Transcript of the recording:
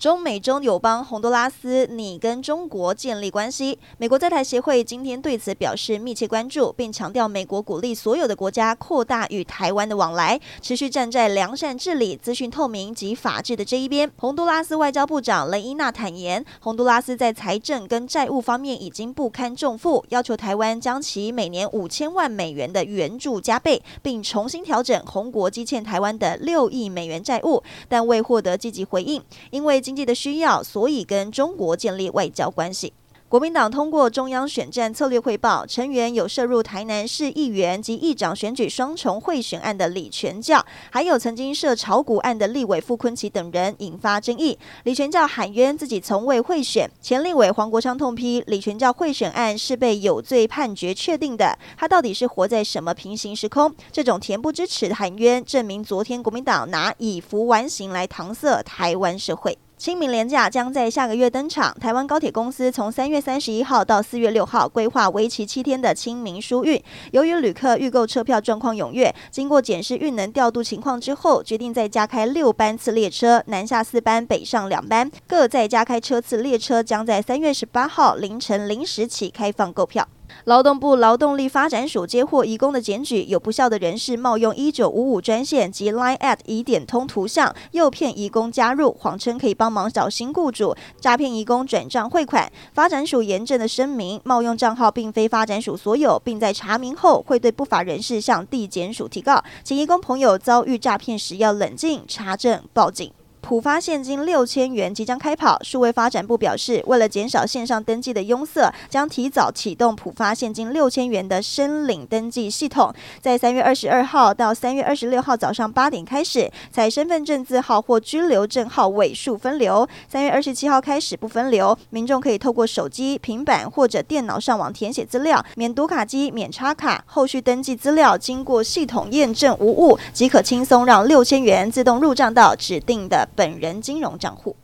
中美洲友邦洪都拉斯拟跟中国建立关系，美国在台协会今天对此表示密切关注，并强调美国鼓励所有的国家扩大与台湾的往来，持续站在良善治理、资讯透明及法治的这一边。洪都拉斯外交部长雷伊娜坦言，洪都拉斯在财政跟债务方面已经不堪重负，要求台湾将其每年五千万美元的援助加倍，并重新调整红国积欠台湾的六亿美元债务，但未获得积极回应，因为。经济的需要，所以跟中国建立外交关系。国民党通过中央选战策略汇报，成员有涉入台南市议员及议长选举双重贿选案的李全教，还有曾经涉炒股案的立委傅崐萁等人，引发争议。李全教喊冤自己从未贿选，前立委黄国昌痛批李全教贿选案是被有罪判决确定的，他到底是活在什么平行时空？这种恬不知耻的喊冤，证明昨天国民党拿以服完刑来搪塞台湾社会。清明连假将在下个月登场。台湾高铁公司从三月三十一号到四月六号规划为期七天的清明疏运。由于旅客预购车票状况踊跃，经过检视运能调度情况之后，决定再加开六班次列车，南下四班，北上两班，各再加开车次列车将在三月十八号凌晨零时起开放购票。劳动部劳动力发展署接获移工的检举，有不肖的人士冒用一九五五专线及 Line@ 疑点通图像，诱骗移工加入，谎称可以帮忙找新雇主，诈骗移工转账汇款。发展署严正的声明，冒用账号并非发展署所有，并在查明后会对不法人士向地检署提告。请移工朋友遭遇诈骗时要冷静查证报警。普发现金六千元即将开跑，数位发展部表示，为了减少线上登记的拥塞，将提早启动普发现金六千元的申领登记系统，在三月二十二号到三月二十六号早上八点开始，采身份证字号或居留证号尾数分流；三月二十七号开始不分流，民众可以透过手机、平板或者电脑上网填写资料，免读卡机、免插卡，后续登记资料经过系统验证无误，即可轻松让六千元自动入账到指定的。本人金融账户。